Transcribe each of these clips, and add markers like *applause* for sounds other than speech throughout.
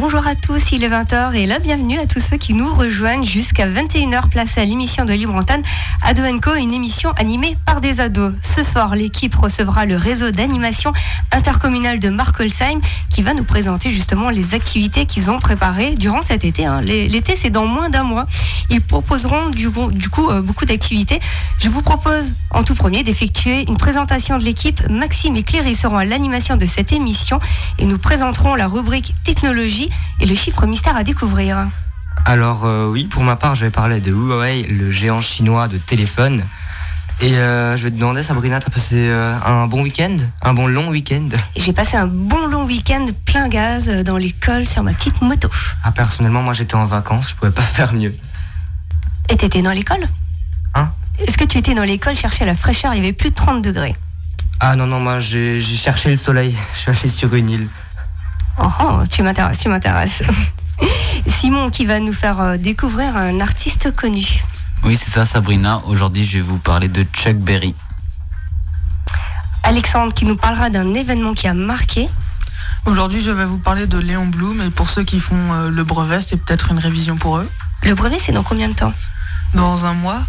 Bonjour à tous, il est 20h et la bienvenue à tous ceux qui nous rejoignent jusqu'à 21h place à l'émission de Libre Antenne Ado Co, une émission animée par des ados. Ce soir, l'équipe recevra le réseau d'animation intercommunal de Markolsheim qui va nous présenter justement les activités qu'ils ont préparées durant cet été. hein. L'é- L'été, c'est dans moins d'un mois. Ils proposeront du, du coup euh, beaucoup d'activités. Je vous propose en tout premier d'effectuer une présentation de l'équipe. Maxime et Cléry seront à l'animation de cette émission et nous présenterons la rubrique technologie et le chiffre mystère à découvrir. Alors euh, oui, pour ma part, je vais parler de Huawei, le géant chinois de téléphone. Et euh, je vais te demander, Sabrina, t'as passé euh, un bon week-end? Un bon long week-end? J'ai passé un bon long week-end plein gaz dans l'école sur ma petite moto. Ah, personnellement, moi j'étais en vacances, je pouvais pas *laughs* faire mieux. Et t'étais dans l'école? Hein? Est-ce que tu étais dans l'école chercher la fraîcheur? Il y avait plus de 30 degrés. Ah non, non, moi j'ai j'ai cherché le soleil, *laughs* je suis allé sur une île. Oh, oh, tu m'intéresses, tu m'intéresses. *laughs* Simon qui va nous faire euh, découvrir un artiste connu. Oui, c'est ça, Sabrina. Aujourd'hui, je vais vous parler de Chuck Berry. Alexandre qui nous parlera d'un événement qui a marqué. Aujourd'hui, je vais vous parler de Léon Blum et pour ceux qui font euh, le brevet, c'est peut-être une révision pour eux. Le brevet, c'est dans combien de temps? Dans un mois,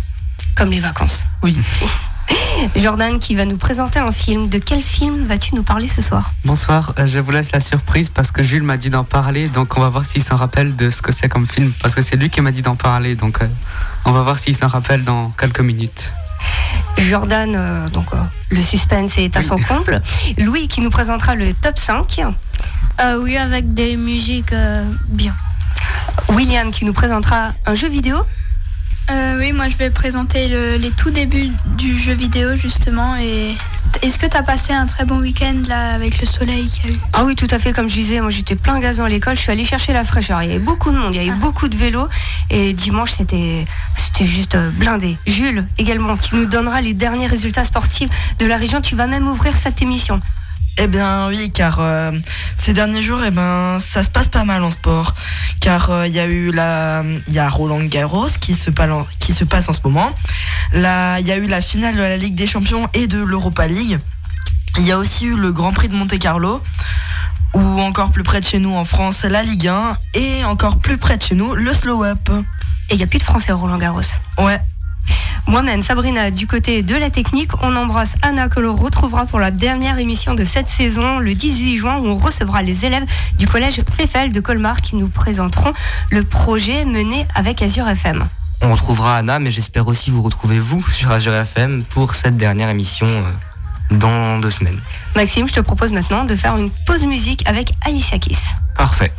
Comme les vacances. oui. *laughs* *gasps* Jordan qui va nous présenter un film. De quel film vas-tu nous parler ce soir? Bonsoir, euh, je vous laisse la surprise parce que Jules m'a dit d'en parler, donc on va voir s'il s'en rappelle de ce que c'est comme film, parce que c'est lui qui m'a dit d'en parler, donc euh, on va voir s'il s'en rappelle dans quelques minutes. Jordan, euh, donc euh, le suspense est à son *laughs* comble. Louis qui nous présentera le top 5. Euh, oui, avec des musiques euh, bien. William qui nous présentera un jeu vidéo. Euh, oui, moi je vais présenter le- les tout débuts du jeu vidéo justement. Et est-ce que tu as passé un très bon week-end là avec le soleil qu'il y a eu? Ah oui, tout à fait, comme je disais, moi j'étais plein gaz dans l'école, je suis allée chercher la fraîcheur. Il y avait beaucoup de monde, il y avait beaucoup de vélos. Et dimanche, c'était c'était juste euh, blindé. Jules, également, qui nous donnera les derniers résultats sportifs de la région. Tu vas même ouvrir cette émission. Eh bien oui, car euh, ces derniers jours, eh ben, ça se passe pas mal en sport. Car euh, il y a eu la, il y a Roland Garros qui se, pala- qui se passe en ce moment. Là, il y a eu la finale de la Ligue des Champions et de l'Europa League. Il y a aussi eu le Grand Prix de Monte Carlo. Ou encore plus près de chez nous en France, la Ligue 1. Et encore plus près de chez nous, le Slow Up. Et il n'y a plus de Français au Roland Garros. Ouais. Moi-même, Sabrina, du côté de la technique, on embrasse Anna que l'on retrouvera pour la dernière émission de cette saison, le 18 juin, où on recevra les élèves du collège Feffel de Colmar qui nous présenteront le projet mené avec Azure FM. On retrouvera Anna, mais j'espère aussi vous retrouver vous sur Azure FM pour cette dernière émission euh, dans deux semaines. Maxime, je te propose maintenant de faire une pause musique avec Alicia Keys. Parfait.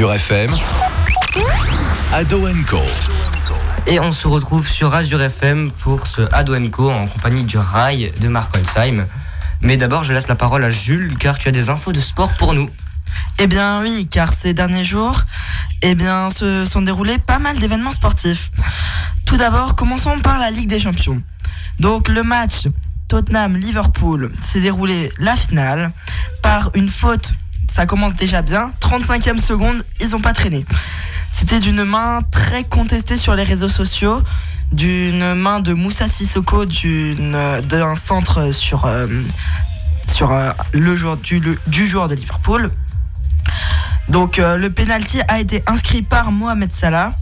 Azure FM, Ado Co. Et on se retrouve sur Azure FM pour ce Ado Co en compagnie du Rail de Marc Holzheim. Mais d'abord, je laisse la parole à Jules car tu as des infos de sport pour nous. Eh bien oui, car ces derniers jours, eh bien, se sont déroulés pas mal d'événements sportifs. Tout d'abord, commençons par la Ligue des Champions. Donc le match Tottenham-Liverpool s'est déroulé la finale par une faute. Ça commence déjà bien. 35e seconde, ils n'ont pas traîné. C'était d'une main très contestée sur les réseaux sociaux, d'une main de Moussa Sissoko d'un centre sur, euh, sur euh, le joueur du joueur de Liverpool. Donc euh, le penalty a été inscrit par Mohamed Salah,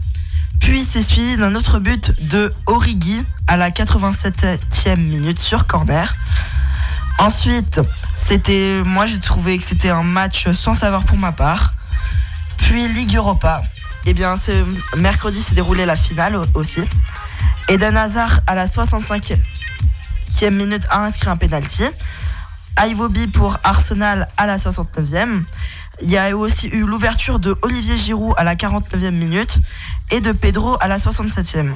puis c'est suivi d'un autre but de Origi à la 87e minute sur corner. Ensuite, c'était moi j'ai trouvé que c'était un match sans savoir pour ma part. Puis Ligue Europa. Eh bien, mercredi s'est déroulé la finale au- aussi. Eden Hazard à la 65e minute a inscrit un penalty. Iwobi pour Arsenal à la 69e. Il y a aussi eu l'ouverture de Olivier Giroud à la 49e minute et de Pedro à la 67e.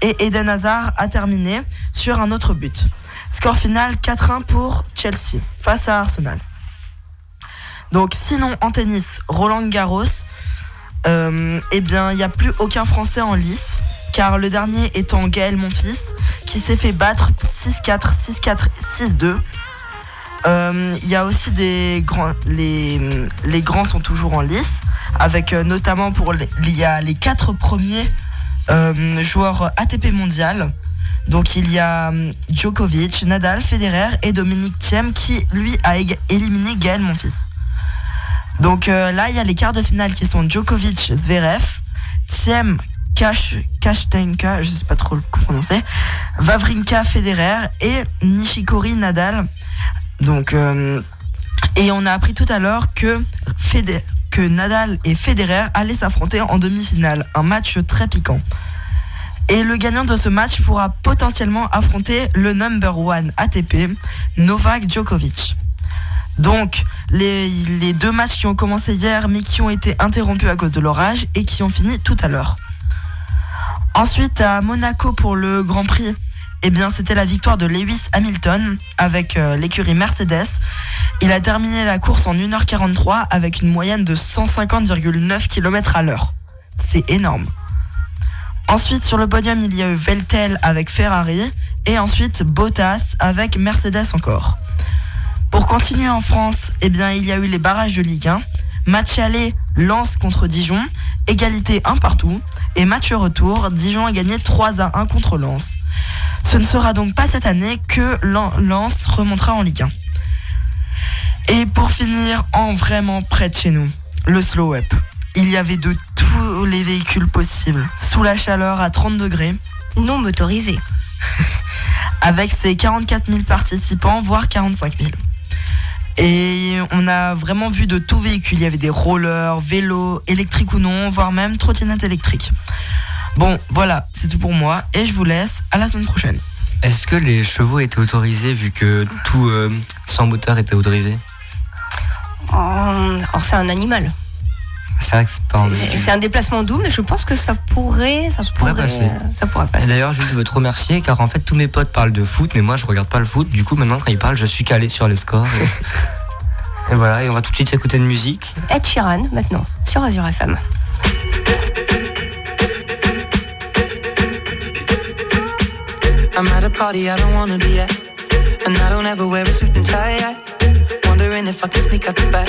Et Eden Hazard a terminé sur un autre but. Score final 4-1 pour Chelsea face à Arsenal. Donc sinon en tennis, Roland Garros, euh, eh bien il n'y a plus aucun Français en lice, car le dernier étant Gaël Monfils, qui s'est fait battre 6-4, 6-4, 6-2. Euh, Il y a aussi des grands, les, grands sont toujours en lice, avec euh, notamment pour les, les quatre premiers euh, joueurs ATP mondial. Donc il y a hum, Djokovic, Nadal, Federer et Dominique Thiem qui lui a éliminé Gaël Monfils. Donc euh, là il y a les quarts de finale qui sont Djokovic, Zverev, Thiem, Kash, Kashtenka, je sais pas trop le prononcer, Vavrinka, Federer et Nishikori, Nadal. Donc euh, et on a appris tout à l'heure que Nadal et Federer allaient s'affronter en demi-finale, un match très piquant. Et le gagnant de ce match pourra potentiellement affronter le number one ATP, Novak Djokovic. Donc, les, deux matchs qui ont commencé hier, mais qui ont été interrompus à cause de l'orage et qui ont fini tout à l'heure. Ensuite, à Monaco pour le Grand Prix, eh bien, c'était la victoire de Lewis Hamilton avec euh, l'écurie Mercedes. Il a terminé la course en 1h43 avec une moyenne de 150,9 km à l'heure. C'est énorme. Ensuite, sur le podium, il y a eu Vettel avec Ferrari et ensuite Bottas avec Mercedes encore. Pour continuer en France, eh bien, il y a eu les barrages de Ligue 1. Match aller, Lens contre Dijon, égalité 1 partout. Et match retour, Dijon a gagné 3 à 1 contre Lens. Ce ne sera donc pas cette année que Lens remontera en Ligue 1. Et pour finir, en vraiment près de chez nous, le slow up. Il y avait de tous les véhicules possibles, sous la chaleur à 30 degrés, Non motorisé. *laughs* avec ses 44 000 participants, voire 45 000. Et on a vraiment vu de tout véhicule. Il y avait des rollers, vélos, électriques ou non, voire même trottinettes électriques. Bon, voilà, c'est tout pour moi et je vous laisse à la semaine prochaine. Est-ce que les chevaux étaient autorisés vu que tout euh, sans moteur était autorisé? Oh, Alors c'est un animal. C'est vrai que c'est pas en C'est- C'est un déplacement doux, mais je pense que ça pourrait, ça pourrait pourrait, passer. euh, ça pourrait Et passer. D'ailleurs, je veux te remercier car en fait tous mes potes parlent de foot, mais moi je regarde pas le foot. Du coup, maintenant quand ils parlent, je suis calé sur les scores. Et, *laughs* et voilà, et on va tout de suite écouter de musique. Ed Sheeran maintenant sur Azure FM. I'm at a party I don't wanna be at. And I don't ever wear a suit and tie. I wondering if I can sneak out the back.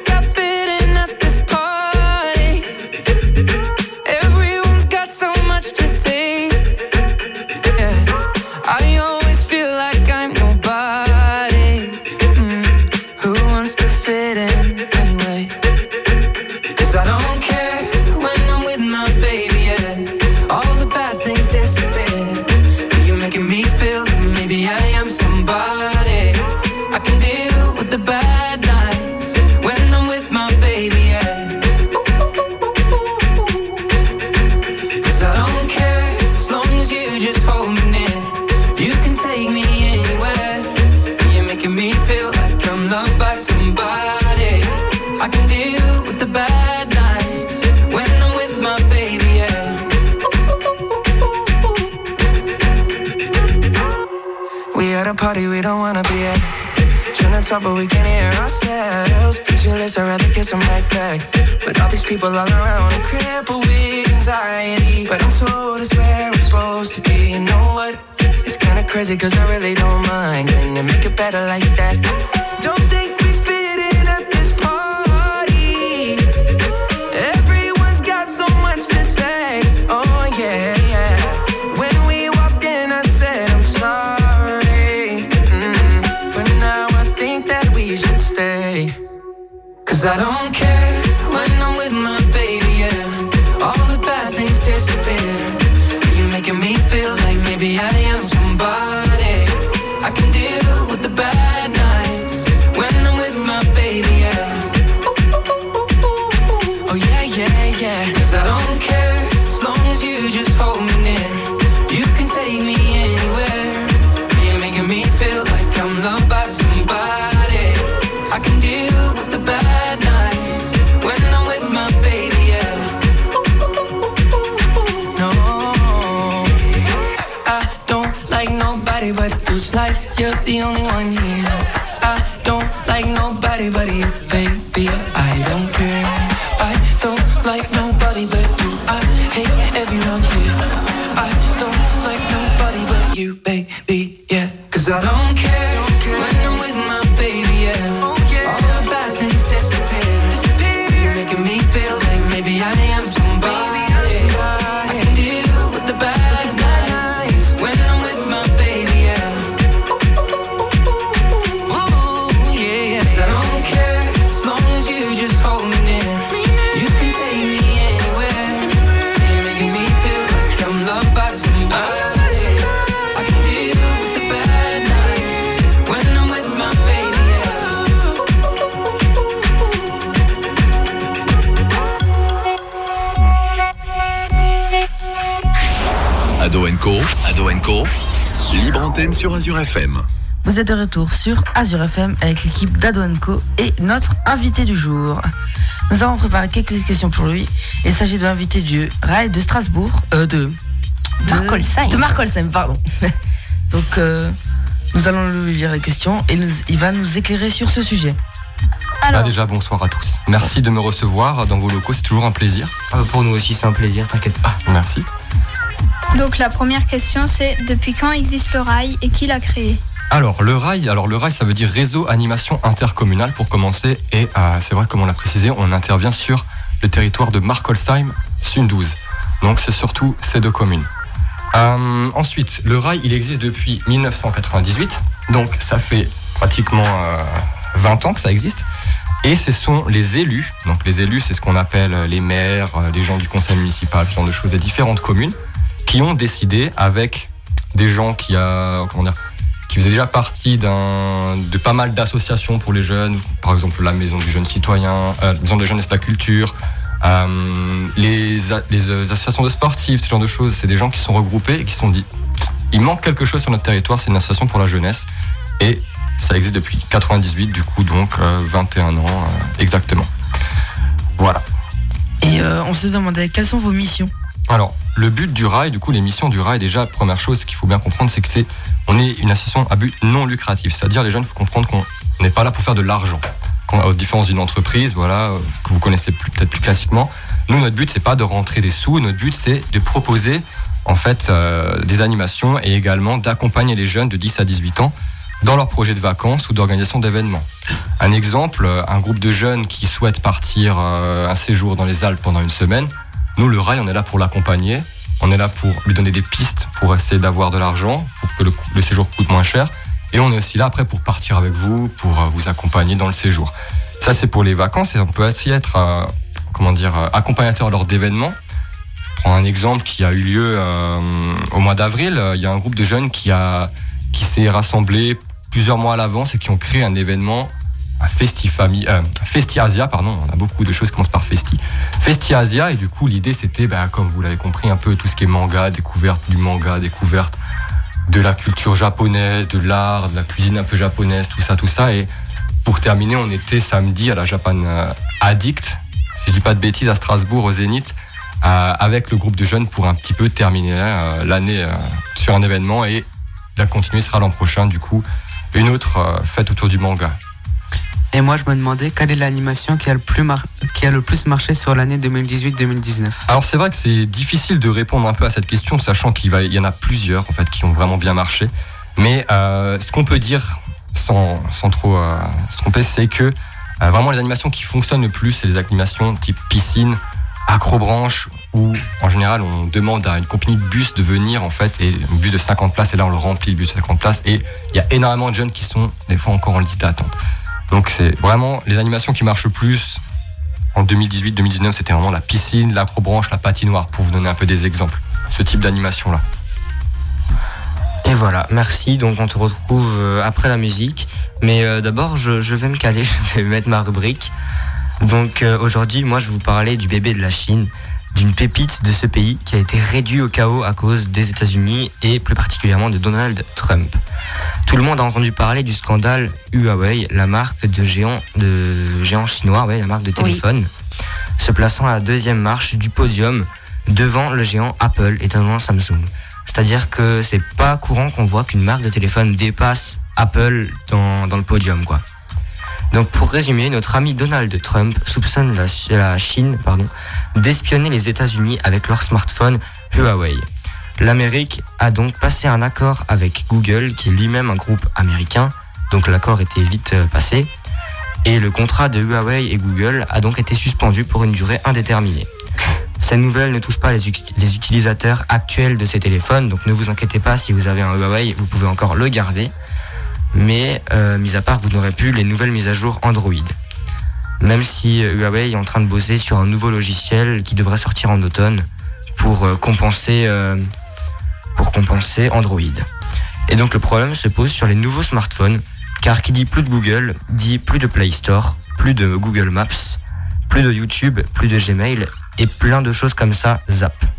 talk, but we can't hear ourselves. Pictureless, I'd rather get some right back. But all these people all around are crippled with anxiety. But I'm told it's where I'm supposed to be. You know what? It's kinda crazy, cause I really don't mind. Can you make it better like that? Don't think Cause I don't sur Azure FM. Vous êtes de retour sur Azure FM avec l'équipe d'Adoanco et notre invité du jour. Nous avons préparé quelques questions pour lui. Il s'agit de l'invité du Rail de Strasbourg. Euh, de, de Marc Olsheim. De Marc Olsheim, pardon. *laughs* Donc, euh, nous allons lui lire les questions et nous- il va nous éclairer sur ce sujet. Ah, déjà, bonsoir à tous. Merci de me recevoir dans vos locaux, c'est toujours un plaisir. Ah, pour nous aussi, c'est un plaisir, t'inquiète pas. Merci. Donc la première question c'est depuis quand existe le rail et qui l'a créé Alors, le rail, alors le rail, ça veut dire réseau animation intercommunal pour commencer. Et euh, c'est vrai, comme on l'a précisé, on intervient sur le territoire de Markolsheim, Sundouze. Donc, c'est surtout ces deux communes. Euh, ensuite, le rail, il existe depuis 1998. Donc, ça fait pratiquement euh, 20 ans que ça existe. Et ce sont les élus, donc les élus, c'est ce qu'on appelle les maires, euh, les gens du conseil municipal, ce genre de choses, des différentes communes, qui ont décidé avec des gens qui, a, comment dire, qui faisaient déjà partie d'un, de pas mal d'associations pour les jeunes, par exemple la Maison du Jeune Citoyen, euh, la Maison de la Jeunesse de la Culture, euh, les, a- les euh, associations de sportifs, ce genre de choses, c'est des gens qui sont regroupés et qui sont dit, il manque quelque chose sur notre territoire, c'est une association pour la jeunesse. Et ça existe depuis 98, du coup, donc euh, 21 ans euh, exactement. Voilà. Et euh, on se demandait quelles sont vos missions? Alors, le but du rail, du coup, les missions du rail, déjà, première chose qu'il faut bien comprendre, c'est que c'est, on est une association à but non lucratif. C'est-à-dire, les jeunes, il faut comprendre qu'on n'est pas là pour faire de l'argent. La différence d'une entreprise, voilà, euh, que vous connaissez peut-être plus classiquement. Nous, notre but, c'est pas de rentrer des sous. Notre but, c'est de proposer, en fait, euh, des animations et également d'accompagner les jeunes de 10 à 18 ans dans leurs projets de vacances ou d'organisation d'événements. Un exemple, euh, un groupe de jeunes qui souhaitent partir un séjour dans les Alpes pendant une semaine, nous, le rail, on est là pour l'accompagner, on est là pour lui donner des pistes pour essayer d'avoir de l'argent, pour que le, séjour coûte moins cher, et on est aussi là après pour partir avec vous, pour euh, vous accompagner dans le séjour. Ça, c'est pour les vacances, et on peut aussi être, euh, comment dire, euh, accompagnateur lors d'événements. Je prends un exemple qui a eu lieu au mois d'avril. Il y a un groupe de jeunes qui, qui s'est rassemblé plusieurs mois à l'avance et qui ont créé un événement, un Festifami, euh, Festiasia, pardon. On a beaucoup de choses qui commencent par Festi. Festiasia, et du coup, l'idée c'était, bah, comme vous l'avez compris, un peu tout ce qui est manga, découverte du manga, découverte de la culture japonaise, de l'art, de la cuisine un peu japonaise, tout ça, tout ça. Et pour terminer, on était samedi à la Japan euh, Addict, si je dis pas de bêtises, à Strasbourg, au Zénith, euh, avec le groupe de jeunes pour un petit peu terminer euh, l'année sur un événement et la continuer sera l'an prochain, du coup, une autre fête autour du manga. Et moi, je me demandais quelle est l'animation qui, a le plus mar- qui a le plus marché sur l'année 2018-2019. Alors c'est vrai que c'est difficile de répondre un peu à cette question, sachant qu'il va- y en a plusieurs en fait qui ont vraiment bien marché. Mais euh, ce qu'on peut dire sans, sans trop euh, se tromper, c'est que euh, vraiment les animations qui fonctionnent le plus, c'est les animations type piscine, acrobranche, où en général on demande à une compagnie de bus de venir en fait, et un bus de 50 places, et là on le remplit le bus de 50 places, et il y a énormément de jeunes qui sont des fois encore en liste d'attente. Donc c'est vraiment les animations qui marchent le plus, en 2018-2019, c'était vraiment la piscine, l'acrobranche, la patinoire, pour vous donner un peu des exemples. Ce type d'animation-là. Et voilà, merci. Donc on te retrouve euh, après la musique. Mais euh, d'abord, je, vais me caler, *laughs* je vais mettre ma rubrique. Donc euh, aujourd'hui, moi, je vais vous parler du bébé de la Chine, d'une pépite de ce pays qui a été réduit au chaos à cause des États-Unis et plus particulièrement de Donald Trump. Tout le monde a entendu parler du scandale Huawei, la marque de géant, de géant chinois, ouais, la marque de téléphone, se plaçant à la deuxième marche du podium devant le géant Apple et devant Samsung. C'est-à-dire que c'est pas courant qu'on voit qu'une marque de téléphone dépasse Apple dans, dans le podium, quoi. Donc pour résumer, notre ami Donald Trump soupçonne la, Chine pardon, d'espionner les États-Unis avec leur smartphone Huawei. L'Amérique a donc passé un accord avec Google, qui est lui-même un groupe américain, donc l'accord était vite euh, passé, et le contrat de Huawei et Google a donc été suspendu pour une durée indéterminée. Cette nouvelle ne touche pas les utilisateurs actuels de ces téléphones, donc ne vous inquiétez pas si vous avez un Huawei, vous pouvez encore le garder. Mais, euh, mis à part, vous n'aurez plus les nouvelles mises à jour Android. Même si euh, Huawei est en train de bosser sur un nouveau logiciel qui devrait sortir en automne pour euh, compenser, pour compenser Android. Et donc le problème se pose sur les nouveaux smartphones, car qui dit plus de Google dit plus de Play Store, plus de Google Maps, plus de YouTube, plus de Gmail et plein de choses comme ça, zap.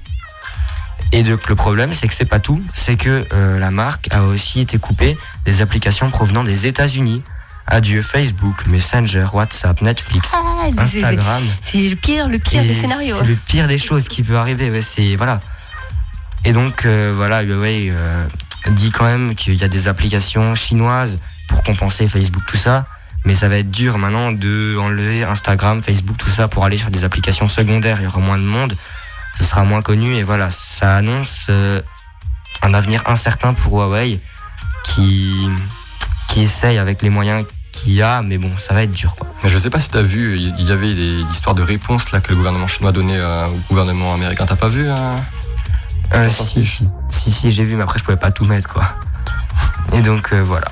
Et donc le problème, c'est que c'est pas tout, c'est que euh, la marque a aussi été coupée des applications provenant des États-Unis. Adieu Facebook, Messenger, WhatsApp, Netflix, Ah, Instagram. C'est le pire, le pire des scénarios. C'est le pire des choses qui peut arriver. ouais, c'est voilà. Et donc euh, voilà, Huawei euh, dit quand même qu'il y a des applications chinoises pour compenser Facebook, tout ça. Mais ça va être dur maintenant de enlever Instagram, Facebook, tout ça pour aller sur des applications secondaires. Il y aura moins de monde, ce sera moins connu et voilà, ça annonce euh, un avenir incertain pour Huawei qui qui essaye avec les moyens qu'il y a, mais bon, ça va être dur quoi. Mais je sais pas si t'as vu, il y avait des histoires de réponses là que le gouvernement chinois donnait euh, au gouvernement américain. T'as pas vu hein Euh, si, si, si, si, j'ai vu, mais après je pouvais pas tout mettre quoi. Et donc euh, voilà.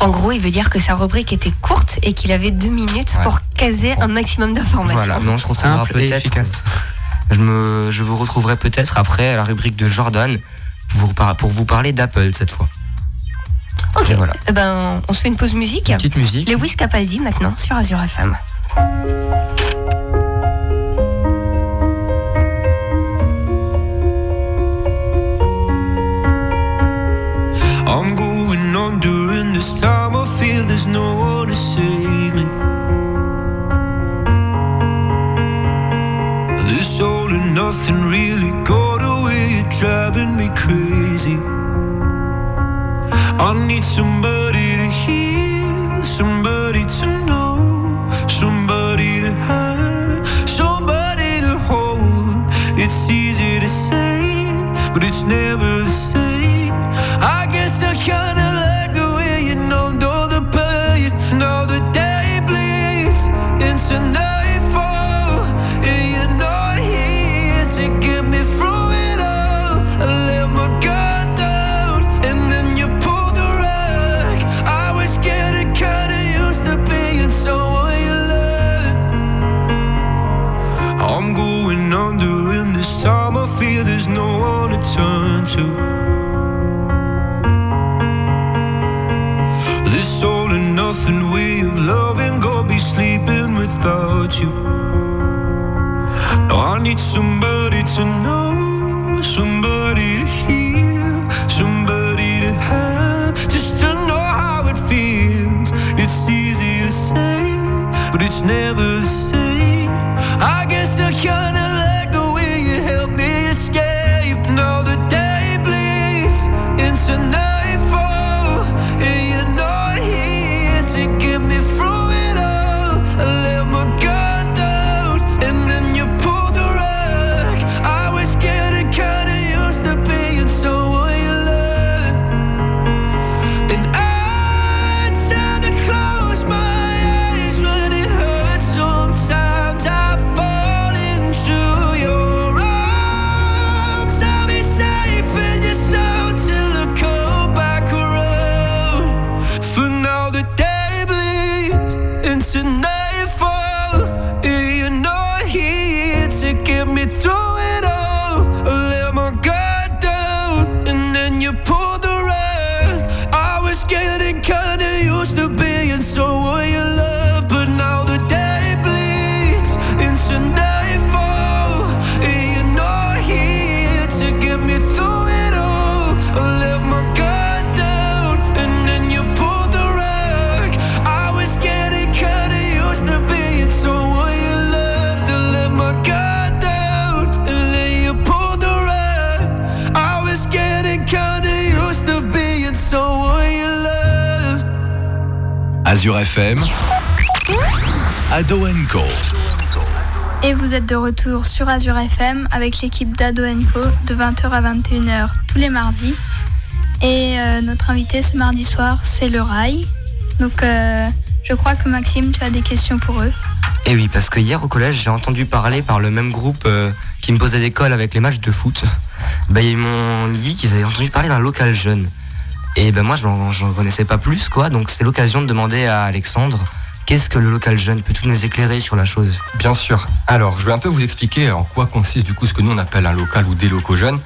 En gros, il veut dire que sa rubrique était courte et qu'il avait deux minutes Ouais. pour caser un maximum d'informations. Voilà, mais on se retrouvera Simple et peut-être. Je, me, je vous retrouverai peut-être après à la rubrique de Jordan pour pour vous parler d'Apple cette fois. Ok, Et voilà. Eh ben, on se fait une pause musique. Une petite musique. Lewis Capaldi maintenant sur Azure FM. I'm going on during this time. I feel there's no one to save This all and nothing really got away. You're driving me crazy. I need somebody to hear, somebody to know, somebody to have, somebody to hold. It's easy to say, but it's never the same. Need somebody to know, somebody to hear, somebody to have, just to know how it feels. It's easy to say, but it's never the same. Azure FM, Ado Co. Et vous êtes de retour sur Azure FM avec l'équipe d'Ado Co de 20h à 21h tous les mardis. Et euh, notre invité ce mardi soir, c'est le Rail. Donc euh, je crois que Maxime, tu as des questions pour eux. Et oui, parce que hier au collège, j'ai entendu parler par le même groupe euh, qui me posait des calls avec les matchs de foot. Bah, ils m'ont dit qu'ils avaient entendu parler d'un local jeune. Et ben moi, je n'en connaissais pas plus, quoi. Donc c'est l'occasion de demander à Alexandre qu'est-ce que le local jeune Peut-tu nous éclairer sur la chose? Bien sûr. Alors, je vais un peu vous expliquer en quoi consiste du coup ce que nous on appelle un local ou des locaux jeunes.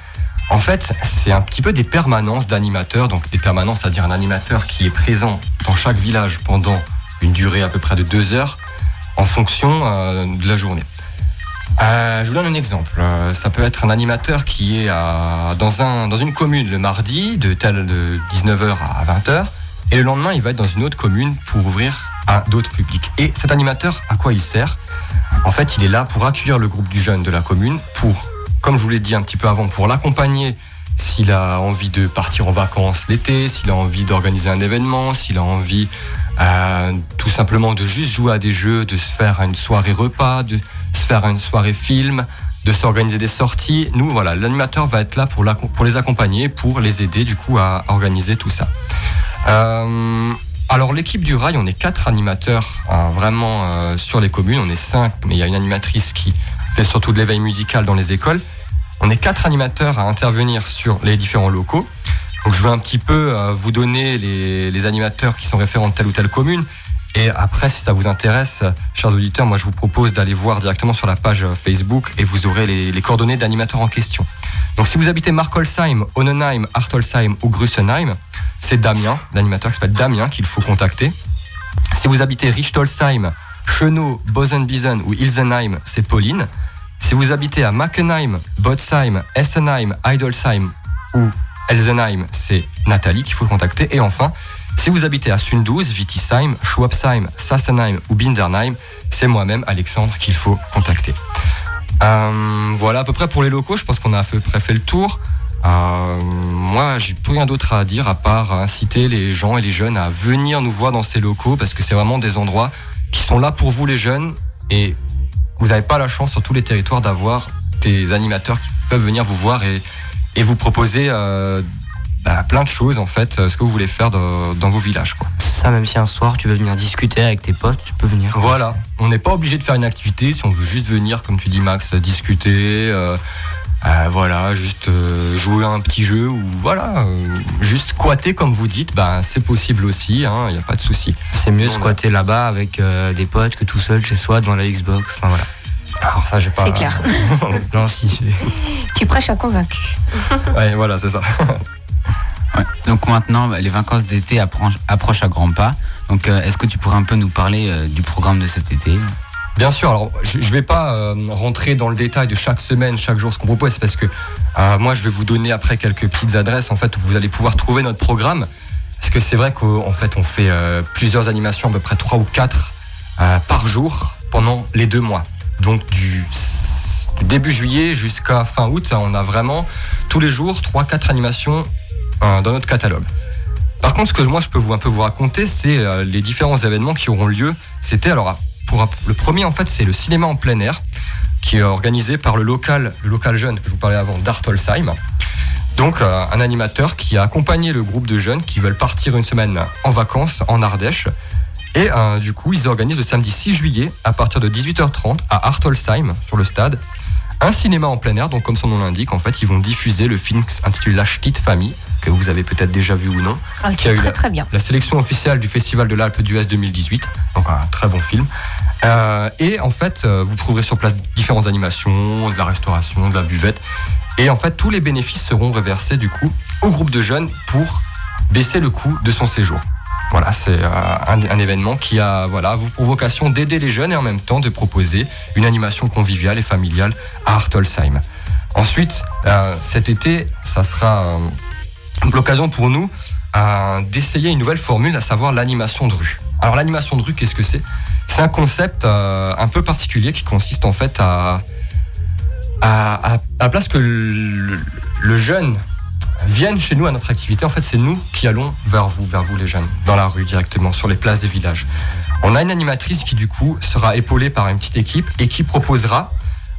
En fait, c'est un petit peu des permanences d'animateurs. Donc, des permanences, c'est-à-dire un animateur qui est présent dans chaque village pendant une durée à peu près de deux heures en fonction euh, de la journée. Euh, je vous donne un exemple. Euh, ça peut être un animateur qui est dans une commune le mardi de, tel, de 19h à 20h et le lendemain il va être dans une autre commune pour ouvrir à d'autres publics. Et cet animateur, à quoi il sert? En fait, il est là pour accueillir le groupe du jeune de la commune, pour, comme je vous l'ai dit un petit peu avant, pour l'accompagner s'il a envie de partir en vacances l'été, s'il a envie d'organiser un événement, s'il a envie euh, tout simplement de juste jouer à des jeux, de se faire une soirée repas, de se faire une soirée film, de s'organiser des sorties. Nous, voilà, l'animateur va être là pour, les accompagner, pour les aider du coup à organiser tout ça. Euh, alors l'équipe du rail, on est quatre animateurs euh, vraiment euh, sur les communes. On est cinq, mais il y a une animatrice qui fait surtout de l'éveil musical dans les écoles. On est quatre animateurs à intervenir sur les différents locaux. Donc je vais un petit peu euh, vous donner les, les animateurs qui sont référents de telle ou telle commune. Et après, si ça vous intéresse, chers auditeurs, moi je vous propose d'aller voir directement sur la page Facebook et vous aurez les, les coordonnées d'animateurs en question. Donc si vous habitez Markolsheim, Onenheim, Hartolsheim ou Grussenheim, c'est Damien, l'animateur qui s'appelle Damien qu'il faut contacter. Si vous habitez Richtolsheim, Chenot, Bosenbiesen ou Ilsenheim, c'est Pauline. Si vous habitez à Mackenheim, Botsheim, Essenheim, Eidolsheim ou Elsenheim, c'est Nathalie qu'il faut contacter. Et enfin, si vous habitez à Sundus, Wittisheim, Schwabsheim, Sassenheim ou Bindernheim, c'est moi-même, Alexandre, qu'il faut contacter. Euh, voilà à peu près pour les locaux, je pense qu'on a à peu près fait le tour. Euh, moi, j'ai plus rien d'autre à dire à part inciter les gens et les jeunes à venir nous voir dans ces locaux parce que c'est vraiment des endroits qui sont là pour vous les jeunes et vous n'avez pas la chance sur tous les territoires d'avoir des animateurs qui peuvent venir vous voir et, et vous proposer euh, bah, plein de choses en fait, euh, ce que vous voulez faire dans, dans vos villages. Quoi. Ça, même si un soir tu veux venir discuter avec tes potes, tu peux venir. Voilà, on n'est pas obligé de faire une activité si on veut juste venir, comme tu dis Max, discuter, euh, euh, voilà, juste euh, jouer à un petit jeu ou voilà, euh, juste squatter comme vous dites, bah, c'est possible aussi, il n'y a pas de souci. C'est mieux On a- squatter là-bas avec euh, des potes que tout seul chez soi devant la Xbox. Enfin voilà. Alors ça, j'ai pas. C'est clair. *laughs* non, si. Tu prêches à convaincu. *laughs* ouais, voilà, c'est ça. *laughs* Ouais. Donc maintenant, bah, les vacances d'été appro- approchent à grands pas. Donc euh, est-ce que tu pourrais un peu nous parler euh, du programme de cet été? Bien sûr, alors je ne vais pas euh, rentrer dans le détail de chaque semaine, chaque jour ce qu'on propose, parce que euh, moi je vais vous donner après quelques petites adresses en fait où vous allez pouvoir trouver notre programme. Parce que c'est vrai qu'en fait on fait euh, plusieurs animations, à peu près trois ou quatre euh, par jour pendant les deux mois. Donc du, début juillet jusqu'à fin août, on a vraiment tous les jours trois, quatre animations dans notre catalogue. Par contre, ce que moi je peux vous un peu vous raconter, c'est les différents événements qui auront lieu. C'était alors le premier en fait, c'est le cinéma en plein air qui est organisé par le local, le local jeune que je vous parlais avant d'Artolsheim. Donc euh, un animateur qui a accompagné le groupe de jeunes qui veulent partir une semaine en vacances en Ardèche. Et euh, du coup, ils organisent le samedi 6 juillet à partir de 18h30 à Artolsheim sur le stade un cinéma en plein air. Donc, comme son nom l'indique, en fait, ils vont diffuser le film intitulé La Petite Famille, que vous avez peut-être déjà vu ou non. Ah, qui a c'est eu très la- très bien. la sélection officielle du Festival de l'Alpe d'Huez 2018. Donc un très bon film. Euh, et en fait, euh, vous trouverez sur place différentes animations, de la restauration, de la buvette. Et en fait, tous les bénéfices seront reversés du coup au groupe de jeunes pour baisser le coût de son séjour. Voilà, c'est euh, un, événement qui a voilà, pour vocation d'aider les jeunes et en même temps de proposer une animation conviviale et familiale à Hartolsheim. Ensuite, euh, cet été, ça sera euh, l'occasion pour nous d'essayer une nouvelle formule, à savoir l'animation de rue. Alors l'animation de rue, qu'est-ce que c'est? C'est un concept un peu particulier qui consiste en fait à, à, à, à la place que le jeune vienne chez nous à notre activité, en fait c'est nous qui allons vers vous, vers vous les jeunes, dans la rue directement, sur les places des villages. On a une animatrice qui du coup sera épaulée par une petite équipe et qui proposera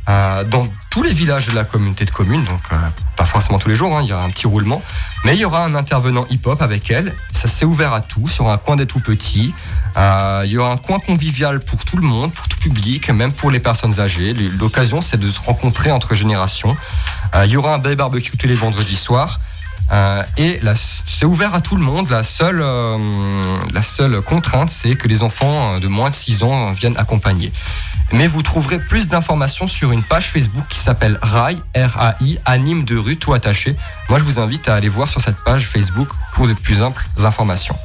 euh, tous les villages de la communauté de communes, donc euh, pas forcément tous les jours, hein, il y aura un petit roulement, mais il y aura un intervenant hip-hop avec elle. Ça c'est ouvert à tous, il y aura un coin des tout petits, euh, il y aura un coin convivial pour tout le monde, pour tout public, même pour les personnes âgées. L'occasion c'est de se rencontrer entre générations. Euh, il y aura un bel barbecue tous les vendredis soirs. Euh, et c'est ouvert à tout le monde. La seule, la seule contrainte, c'est que les enfants de moins de 6 ans viennent accompagner. Mais vous trouverez plus d'informations sur une page Facebook qui s'appelle RAI, R-A-I, anime de rue, tout attaché. Moi, je vous invite à aller voir sur cette page Facebook pour de plus amples informations.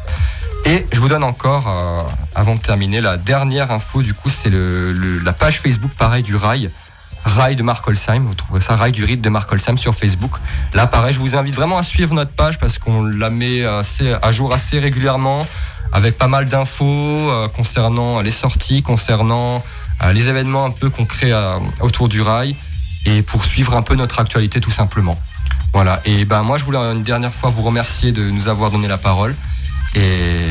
Et je vous donne encore, euh, avant de terminer, la dernière info, du coup, c'est le, le- la page Facebook, pareil, du RAI. RAI de Mark Holsheim, vous trouverez ça, RAI du rite de Mark Holsheim sur Facebook. Là, pareil, je vous invite vraiment à suivre notre page parce qu'on la met assez, à jour assez régulièrement avec pas mal d'infos euh, concernant les sorties, concernant les événements un peu qu'on crée euh, autour du rail et pour suivre un peu notre actualité tout simplement. Voilà, et ben moi je voulais une dernière fois vous remercier de nous avoir donné la parole et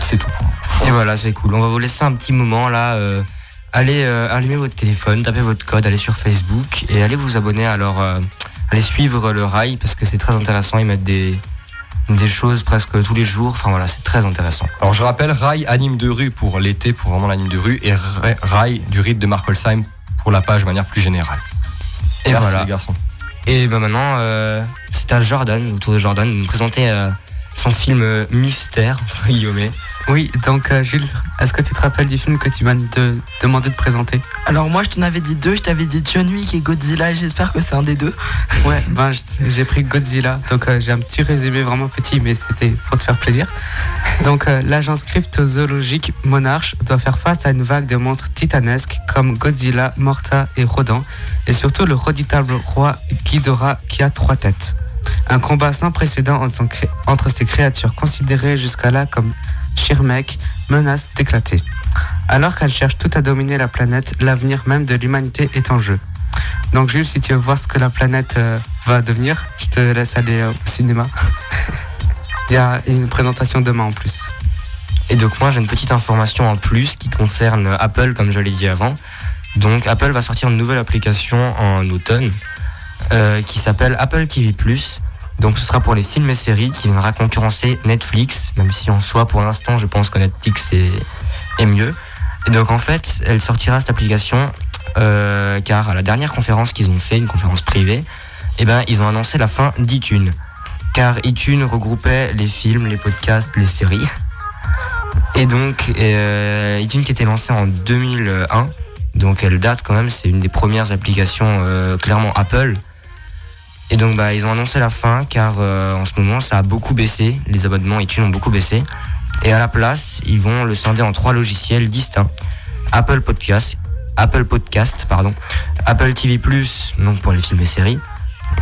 c'est tout. Et voilà, c'est cool. On va vous laisser un petit moment là. euh, allez euh, allumer votre téléphone, tapez votre code, allez sur Facebook et allez vous abonner. Alors, euh, allez suivre le rail parce que c'est très intéressant. Ils mettent des, des choses presque tous les jours. Enfin voilà, c'est très intéressant. Alors je rappelle, Rail anime de rue pour l'été, pour vraiment l'anime de rue, et Ra- Rail du rite de Mark Holsheim pour la page de manière plus générale. Et Merci voilà. les garçons. Et ben maintenant, euh, c'est à Jordan, autour de Jordan, de nous présenter euh, son film euh, Mystère, entre guillemets. Oui, donc euh, Jules, est-ce que tu te rappelles du film que tu m'as de- demandé de présenter Alors moi je t'en avais dit deux, je t'avais dit John Wick et Godzilla, j'espère que c'est un des deux. *laughs* Ouais, ben j'ai pris Godzilla, donc euh, j'ai un petit résumé vraiment petit, mais c'était pour te faire plaisir. Donc euh, l'agence cryptozoologique Monarch doit faire face à une vague de monstres titanesques comme Godzilla, Morta et Rodan, et surtout le redoutable roi Ghidorah qui a trois têtes. Un combat sans précédent entre ces créatures considérées jusqu'à là comme Shirmek menace d'éclater. Alors qu'elles cherchent tout à dominer la planète, l'avenir même de l'humanité est en jeu. Donc Jules, si tu veux voir ce que la planète euh, va devenir, je te laisse aller euh, au cinéma. *laughs* Il y a une présentation demain en plus. Et donc moi j'ai une petite information en plus qui concerne Apple comme je l'ai dit avant. Donc Apple va sortir une nouvelle application en automne euh, qui s'appelle Apple TV ⁇ Donc ce sera pour les films et séries qui viendra concurrencer Netflix, même si en soi pour l'instant je pense que Netflix est, est mieux. Et donc en fait elle sortira cette application euh, car à la dernière conférence qu'ils ont fait, une conférence privée, eh ben, ils ont annoncé la fin d'iTunes. Car iTunes regroupait les films, les podcasts, les séries. Et donc, euh, iTunes qui était lancé en 2001, donc elle date quand même, c'est une des premières applications euh, clairement Apple. Et donc bah, ils ont annoncé la fin car euh, en ce moment ça a beaucoup baissé, les abonnements iTunes ont beaucoup baissé. Et à la place, ils vont le scinder en trois logiciels distincts. Apple Podcast, Apple Podcast, pardon, Apple TV+, donc pour les films et séries,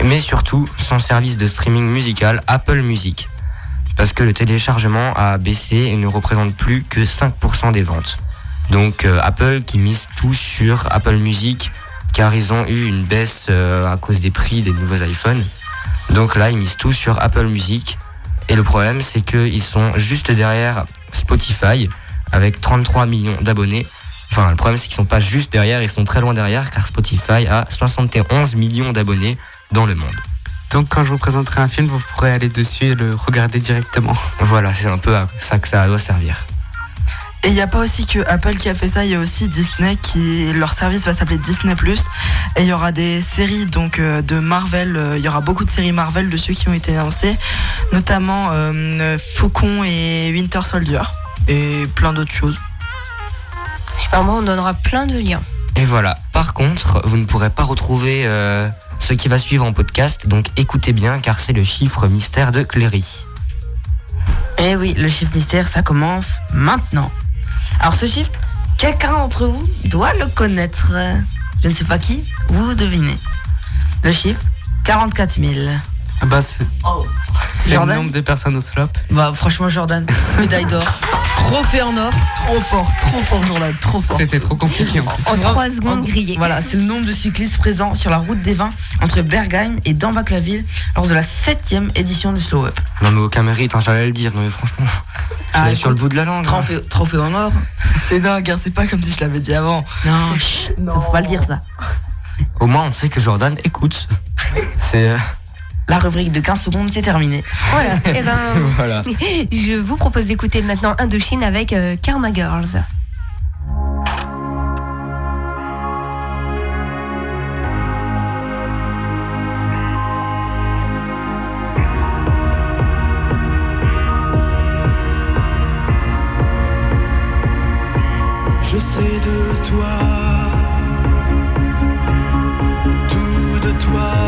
mais surtout son service de streaming musical Apple Music parce que le téléchargement a baissé et ne représente plus que 5% des ventes. Donc euh, Apple qui mise tout sur Apple Music car ils ont eu une baisse euh, à cause des prix des nouveaux iPhones. Donc là, ils misent tout sur Apple Music. Et le problème, c'est qu'ils sont juste derrière Spotify avec 33 millions d'abonnés. Enfin, le problème, c'est qu'ils sont pas juste derrière, ils sont très loin derrière car Spotify a 71 millions d'abonnés dans le monde. Donc quand je vous présenterai un film, vous pourrez aller dessus et le regarder directement. Voilà, c'est un peu à ça que ça doit servir. Et il n'y a pas aussi que Apple qui a fait ça, il y a aussi Disney qui leur service va s'appeler Disney Plus et il y aura des séries donc euh, de Marvel, euh, il y aura beaucoup de séries Marvel dessus qui ont été annoncées, notamment euh, Faucon et Winter Soldier et plein d'autres choses. Sûrement, on donnera plein de liens. Et voilà. Par contre, vous ne pourrez pas retrouver euh, ce qui va suivre en podcast, donc écoutez bien car c'est le chiffre mystère de Cléry. Eh oui, le chiffre mystère, ça commence maintenant. Alors ce chiffre, quelqu'un d'entre vous doit le connaître. Je ne sais pas qui, vous devinez. Le chiffre, 44 000. Ah bah, c'est c'est le nombre de personnes au slop. Bah franchement Jordan, médaille d'or. Trophée en or. Trop fort, trop fort Jordan, trop fort. C'était trop compliqué en plus. En C'est trois vraiment- secondes en- grillé. Voilà, c'est le nombre de cyclistes présents sur la route des vins entre Bergheim et Dambach-la-Ville lors de la septième édition du Slow Up. Non mais aucun mérite, hein, j'allais le dire, non mais franchement, Ah, sur le bout de la langue. hein. Trophée, trophée en or. C'est dingue, hein, c'est pas comme si je l'avais dit avant. Non, chut, ça faut pas le dire ça. Au moins on sait que Jordan écoute. C'est... euh, La rubrique de 15 secondes, c'est terminé. Voilà. *laughs* Eh ben, voilà. *laughs* je vous propose d'écouter maintenant Indochine avec euh, Karma Girls. Je sais de toi, tout de toi,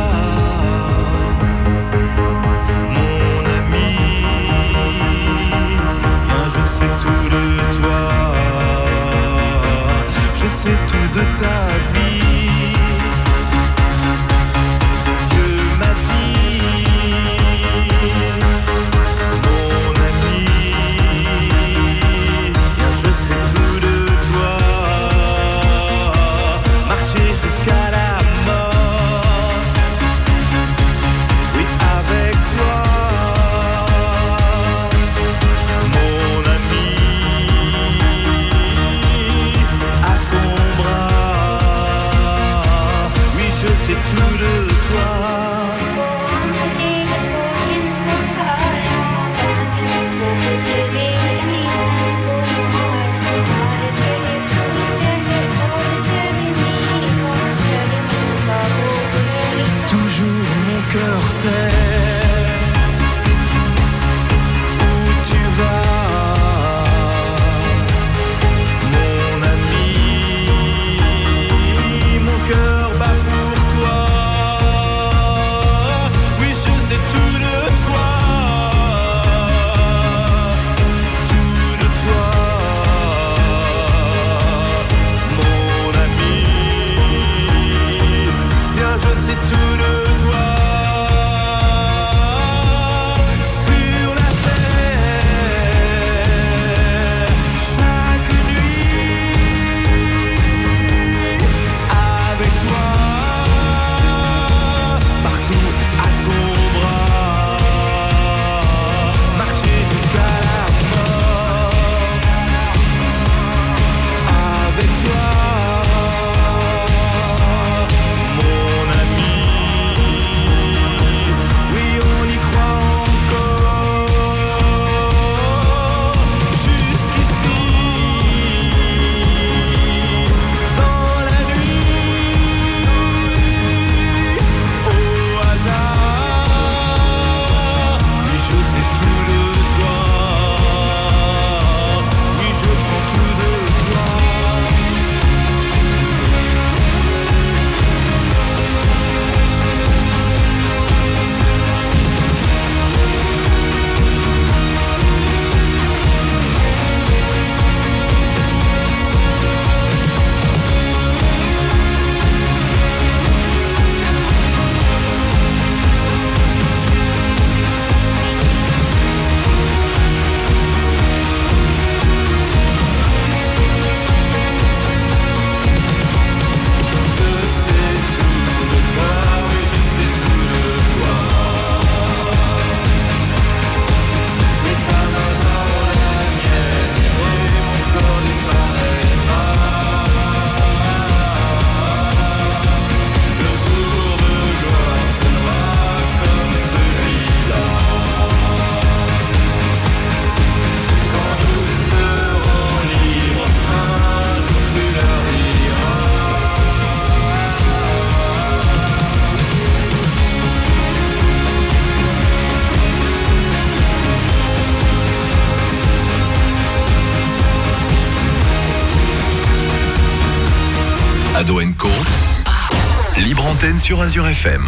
Sur Azure FM.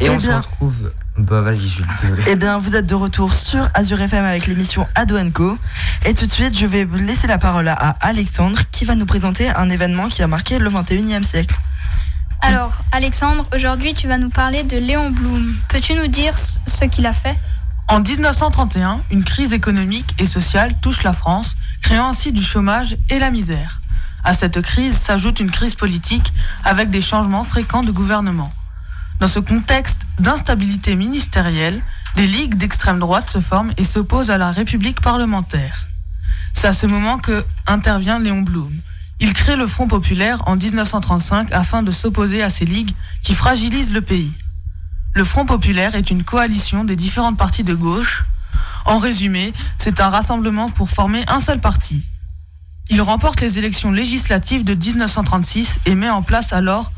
Et Eh on se bien- retrouve. Bah vas-y, Jules, désolé. Eh bien, vous êtes de retour sur Azure FM avec l'émission Ado Co. Et tout de suite, je vais laisser la parole à Alexandre qui va nous présenter un événement qui a marqué le 21e siècle. Alors, Alexandre, aujourd'hui, tu vas nous parler de Léon Blum. Peux-tu nous dire ce ce qu'il a fait? En 1931, une crise économique et sociale touche la France, créant ainsi du chômage et la misère. À cette crise s'ajoute une crise politique avec des changements fréquents de gouvernement. Dans ce contexte d'instabilité ministérielle, des ligues d'extrême droite se forment et s'opposent à la République parlementaire. C'est à ce moment que intervient Léon Blum. Il crée le Front populaire en 1935 afin de s'opposer à ces ligues qui fragilisent le pays. Le Front populaire est une coalition des différentes parties de gauche. En résumé, c'est un rassemblement pour former un seul parti. Il remporte les élections législatives de 1936 et met en place alors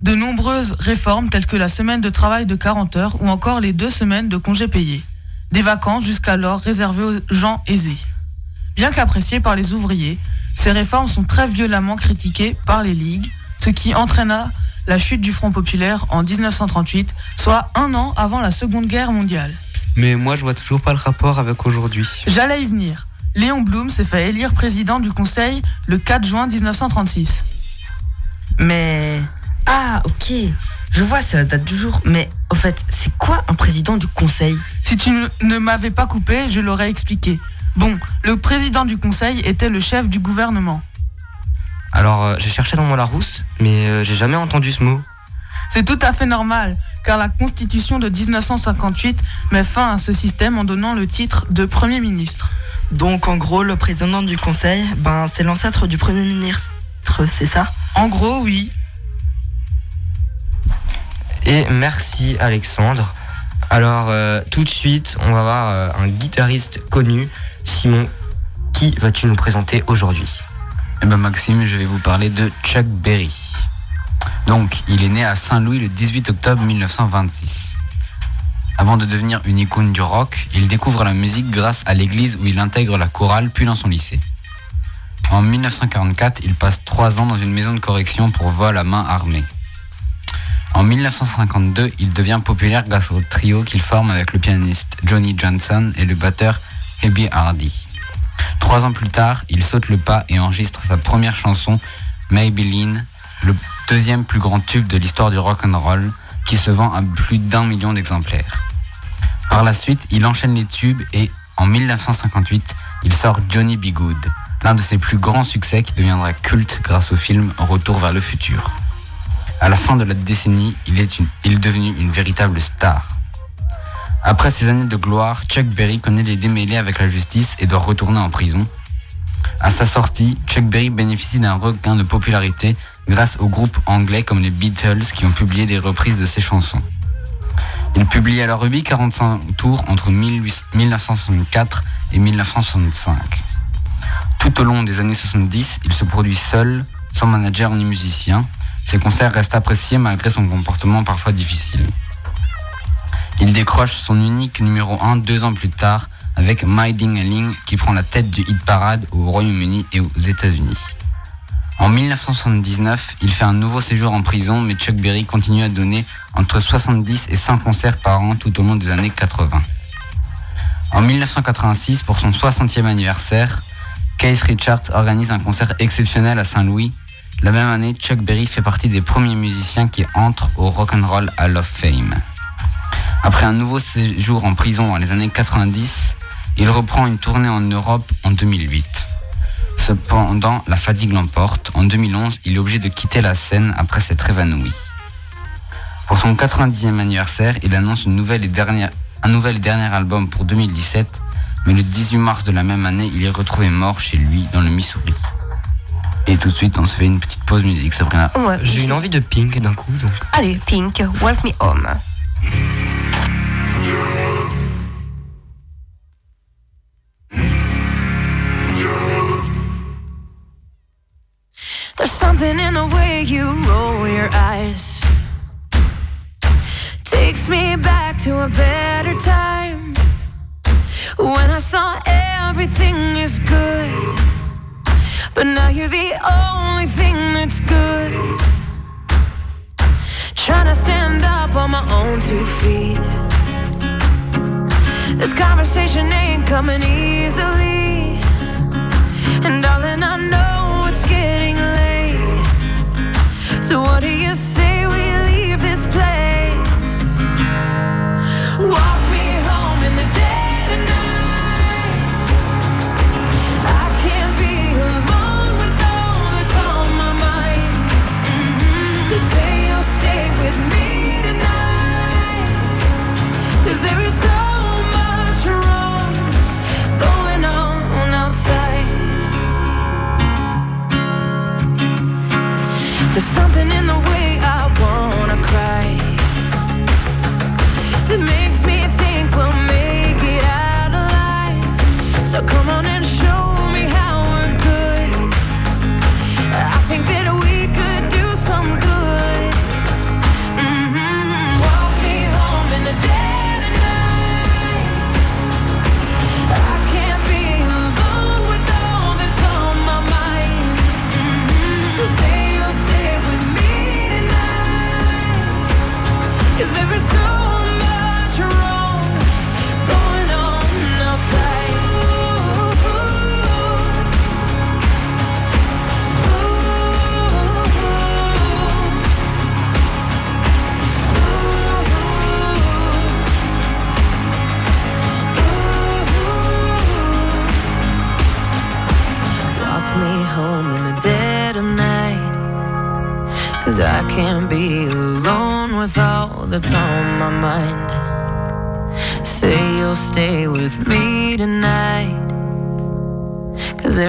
de nombreuses réformes telles que la semaine de travail de 40 heures ou encore les deux semaines de congés payés. Des vacances jusqu'alors réservées aux gens aisés. Bien qu'appréciées par les ouvriers, ces réformes sont très violemment critiquées par les ligues, ce qui entraîna la chute du Front populaire en 1938, soit un an avant la Seconde Guerre mondiale. Mais moi, je vois toujours pas le rapport avec aujourd'hui. J'allais y venir. Léon Blum s'est fait élire président du Conseil le 4 juin 1936. Mais. Ah, ok. Je vois, c'est la date du jour. Mais au fait, c'est quoi un président du conseil? Si tu ne- ne m'avais pas coupé, je l'aurais expliqué. Bon, le président du Conseil était le chef du gouvernement. Alors, euh, j'ai cherché dans mon Larousse, mais euh, j'ai jamais entendu ce mot. C'est tout à fait normal, car la Constitution de 1958 met fin à ce système en donnant le titre de Premier ministre. Donc, en gros, le président du conseil, ben, c'est l'ancêtre du premier ministre, c'est ça? En gros, oui. Et merci Alexandre. Alors euh, tout de suite, on va voir euh, un guitariste connu. Simon, qui vas-tu nous présenter aujourd'hui? Eh ben Maxime, je vais vous parler de Chuck Berry. Donc, il est né à Saint-Louis le 18 octobre 1926. Avant de devenir une icône du rock, il découvre la musique grâce à l'église où il intègre la chorale puis dans son lycée. En 1944, il passe trois ans dans une maison de correction pour vol à main armée. En 1952, il devient populaire grâce au trio qu'il forme avec le pianiste Johnny Johnson et le batteur Herbie Hardy. Trois ans plus tard, il saute le pas et enregistre sa première chanson, Maybelline, le deuxième plus grand tube de l'histoire du rock and roll, qui se vend à plus d'un million d'exemplaires. Par la suite, il enchaîne les tubes et, en 1958, il sort Johnny B. Good, l'un de ses plus grands succès qui deviendra culte grâce au film Retour vers le futur. À la fin de la décennie, il est, il est devenu une véritable star. Après ces années de gloire, Chuck Berry connaît des démêlés avec la justice et doit retourner en prison. À sa sortie, Chuck Berry bénéficie d'un regain de popularité grâce aux groupes anglais comme les Beatles qui ont publié des reprises de ses chansons. Il publie alors 845 tours entre 18- 1964 et 1965. Tout au long des années 70, il se produit seul, sans manager ni musicien. Ses concerts restent appréciés malgré son comportement parfois difficile. Il décroche son unique numéro 1 deux ans plus tard avec My Ding qui prend la tête du hit parade au Royaume-Uni et aux États-Unis. En 1979, il fait un nouveau séjour en prison, mais Chuck Berry continue à donner entre 70 et 100 concerts par an tout au long des années 80. En 1986, pour son 60e anniversaire, Keith Richards organise un concert exceptionnel à Saint-Louis. La même année, Chuck Berry fait partie des premiers musiciens qui entrent au Rock'n'Roll Hall of Fame. Après un nouveau séjour en prison dans les années 90, il reprend une tournée en Europe en 2008. Cependant, la fatigue l'emporte. En 2011, il est obligé de quitter la scène après s'être évanoui. Pour son 90e anniversaire, il annonce une nouvelle et dernière- un nouvel et dernier album pour 2017, mais le 18 mars de la même année, il est retrouvé mort chez lui dans le Missouri. Et tout de suite, on se fait une petite pause musique, Sabrina. Ouais. J'ai une envie de Pink d'un coup. Donc. Allez, Pink, Walk Me Home. There's something in the way you roll your eyes. Takes me back to a better time. When I saw everything is good. But now you're the only thing that's good. Trying to stand up on my own two feet. This conversation ain't coming easily. And darling, I know it's getting late. So what do you say we leave this place? Something in the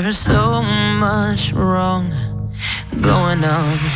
Cause there is so much wrong going on.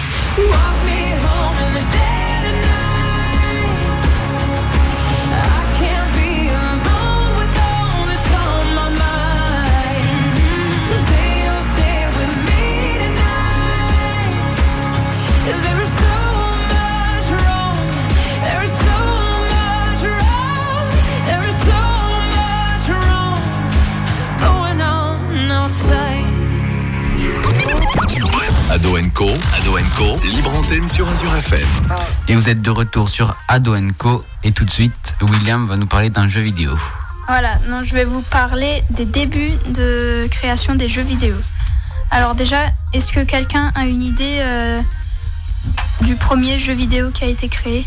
Co, libre antenne sur Azure FM. Et vous êtes de retour sur Ado Co. Et tout de suite, William va nous parler d'un jeu vidéo. Voilà, non, je vais vous parler des débuts de création des jeux vidéo. Alors déjà, est-ce que quelqu'un a une idée euh, du premier jeu vidéo qui a été créé?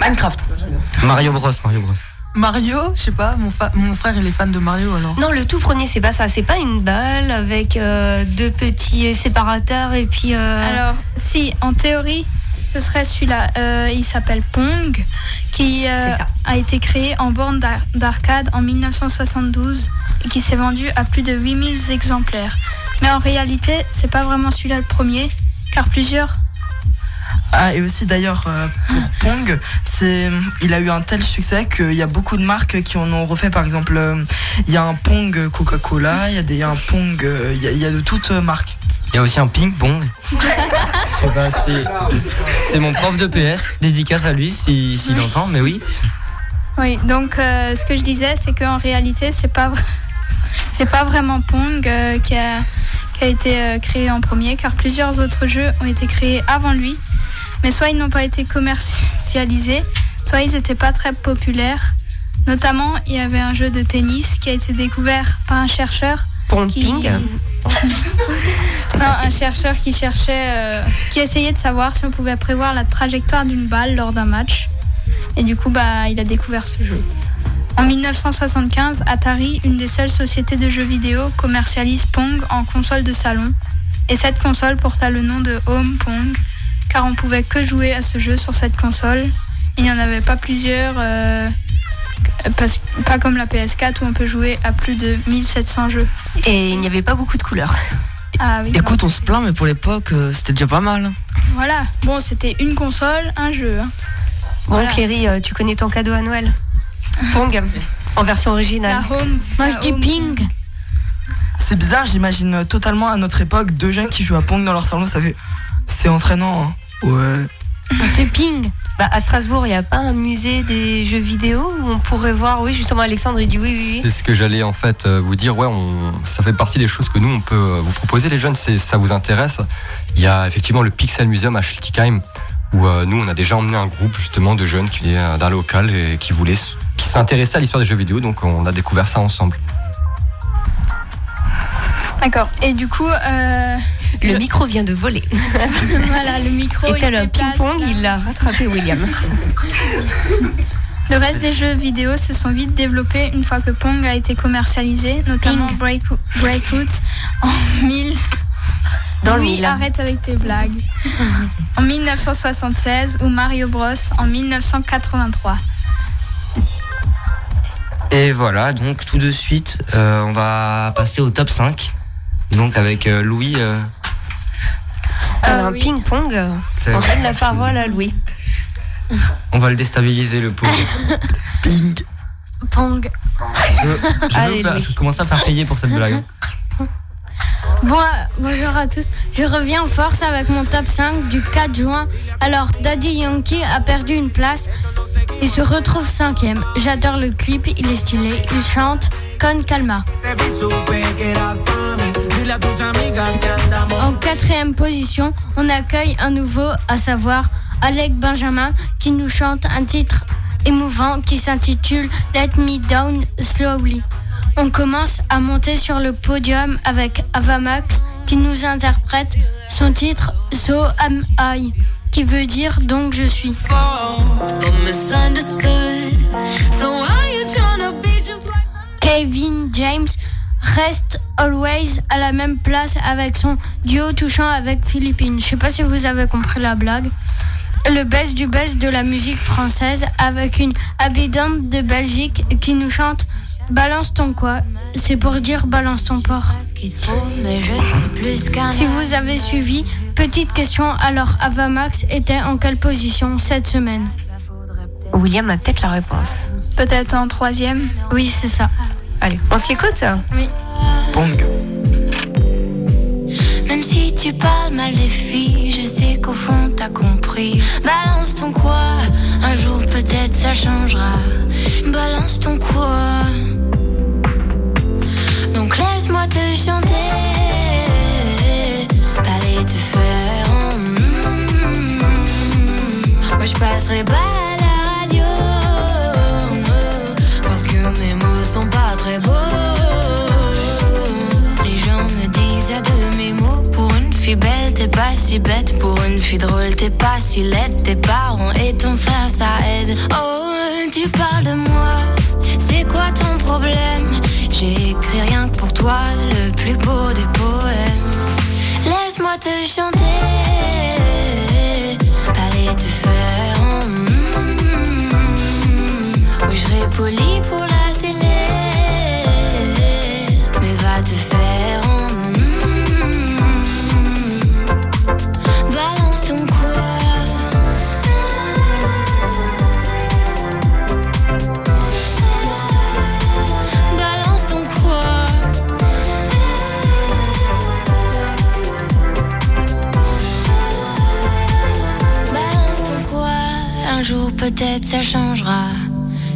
Minecraft. Mario Bros, Mario Bros. Mario, je sais pas, mon, fa- mon frère il est fan de Mario alors. Non, le tout premier, c'est pas ça. C'est pas une balle avec euh, deux petits séparateurs et puis. euh, Alors, si, en théorie, ce serait celui-là. Euh, il s'appelle Pong, qui euh, a été créé en borne d'ar- d'arcade en 1972 et qui s'est vendu à plus de 8000 exemplaires. Mais en réalité, c'est pas vraiment celui-là le premier, car plusieurs. Ah, et aussi d'ailleurs, euh, pour Pong, c'est, il a eu un tel succès qu'il y a beaucoup de marques qui en ont refait. Par exemple, euh, il y a un Pong Coca-Cola, il y a des, il y a un Pong, euh, il y a, il y a de toutes marques. Il y a aussi un ping-pong. C'est- *laughs* c'est mon prof de PS, dédicace à lui s'il s'il entend, mais oui. Oui, donc euh, ce que je disais, c'est qu'en réalité, c'est pas, *laughs* c'est pas vraiment Pong euh, qui, a, qui a été euh, créé en premier, car plusieurs autres jeux ont été créés avant lui. Mais soit ils n'ont pas été commercialisés, soit ils n'étaient pas très populaires. Notamment, il y avait un jeu de tennis qui a été découvert par un chercheur. qui... Non, un chercheur qui cherchait, euh, qui essayait de savoir si on pouvait prévoir la trajectoire d'une balle lors d'un match. Et du coup, bah, il a découvert ce jeu. En 1975, Atari, une des seules sociétés de jeux vidéo, commercialise Pong en console de salon. Et cette console porta le nom de Home Pong, car on pouvait que jouer à ce jeu sur cette console. Il n'y en avait pas plusieurs, euh, pas comme la PS4 où on peut jouer à plus de 1700 jeux. Et il n'y avait pas beaucoup de couleurs. Ah oui. Écoute, on se plaint, mais pour l'époque, euh, c'était déjà pas mal. Voilà, bon, c'était une console, un jeu. hein. Bon, Voilà. Cléry, euh, tu connais ton cadeau à Noël? Pong, en version originale. La home. Moi, la je dis home ping. C'est bizarre, j'imagine totalement à notre époque deux jeunes qui jouent à Pong dans leur salon, ça fait. C'est entraînant, hein. Ouais. On fait ping. Bah, à Strasbourg, il n'y a pas un musée des jeux vidéo où on pourrait voir. Oui, justement, Alexandre, il dit oui, oui, oui. C'est ce que j'allais en fait euh, vous dire. Ouais, on- ça fait partie des choses que nous on peut euh, vous proposer les jeunes. Si ça vous intéresse, il y a effectivement le Pixel Museum à Schiltigheim où euh, nous on a déjà emmené un groupe justement de jeunes qui est euh, d'un local et qui voulaient qui s'intéressaient à l'histoire des jeux vidéo. Donc on a découvert ça ensemble. D'accord. Et du coup, euh, Le micro vient de voler. *laughs* voilà, le micro. Et tel un ping-pong, il l'a rattrapé, William. Le reste des jeux vidéo se sont vite développés une fois que Pong a été commercialisé, notamment Break- Breakout en 1000. Dans le oui, arrête avec tes blagues. en 1976 ou Mario Bros en 1983. Et voilà, donc tout de suite, euh, on va passer au top 5. Donc avec euh, Louis. euh, Euh, un oui. ping-pong? On donne la parole à Louis. on va le déstabiliser le pauvre. Ping. Pong. Je, je Allez, Louis. commence à faire payer pour cette blague. *laughs* Euh, bonjour à tous. Je reviens en force avec mon top 5 du 4 juin. Alors, Daddy Yankee a perdu une place et se retrouve cinquième. J'adore le clip, il est stylé. Il chante Con Calma. En quatrième position, on accueille un nouveau, à savoir Alec Benjamin, qui nous chante un titre émouvant qui s'intitule Let Me Down Slowly. On commence à monter sur le podium avec Avamax qui nous interprète son titre So Am I, qui veut dire donc je suis. Kevin James reste always à la même place avec son duo touchant avec Philippines. Je sais pas si vous avez compris la blague. Le best du best de la musique française avec une habitante de Belgique qui nous chante Balance ton quoi C'est pour dire balance ton porc. Si vous avez suivi, petite question, alors Avamax était en quelle position cette semaine William a peut-être la réponse. Peut-être en troisième. Oui, c'est ça. Allez, on se l'écoute Oui. Pong. Même si tu parles mal des filles, je sais qu'au fond t'as compris. Balance ton quoi, un jour peut-être ça changera. Balance ton quoi. Laisse-moi te chanter. Allez te faire. mm. Moi je passerai pas à la radio. Parce que mes mots sont pas très beaux. Les gens me disent à de mes mots Pour une fille belle t'es pas si bête Pour une fille drôle t'es pas si laide Tes parents et ton frère ça aide Oh tu parles de moi C'est quoi ton problème? J'ai écrit rien que pour toi Le plus beau des poèmes Laisse-moi te chanter Allez te faire en mm. Oui je serai poli pour la télé Mais va te faire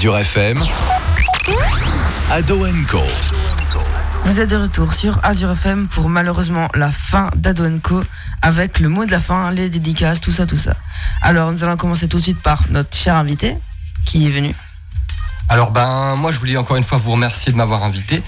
Azure FM, Ado Co. Vous êtes de retour sur Azure FM pour malheureusement la fin d'Ado Co avec le mot de la fin, les dédicaces, tout ça, tout ça. Alors nous allons commencer tout de suite par notre cher invité qui est venu. Alors ben moi je voulais encore une fois vous remercier de m'avoir invité.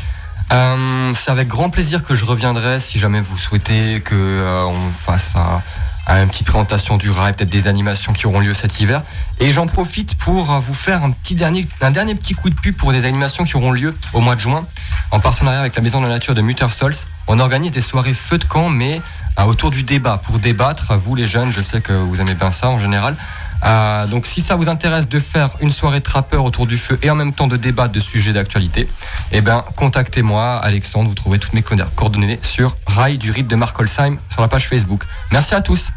Euh, c'est avec grand plaisir que je reviendrai si jamais vous souhaitez que euh, on fasse un, une petite présentation du rail, peut-être des animations qui auront lieu cet hiver. Et j'en profite pour euh, vous faire un dernier, un dernier petit coup de pub pour des animations qui auront lieu au mois de juin en partenariat avec la Maison de la Nature de Muttersols. On organise des soirées feu de camp, mais euh, autour du débat pour débattre. Vous les jeunes, je sais que vous aimez bien ça en général. Euh, donc si ça vous intéresse de faire une soirée trappeur autour du feu et en même temps de débattre de sujets d'actualité, eh ben contactez-moi Alexandre, vous trouverez toutes mes coordonnées sur Rail du Rite de Mark Holsheim sur la page Facebook. Merci à tous.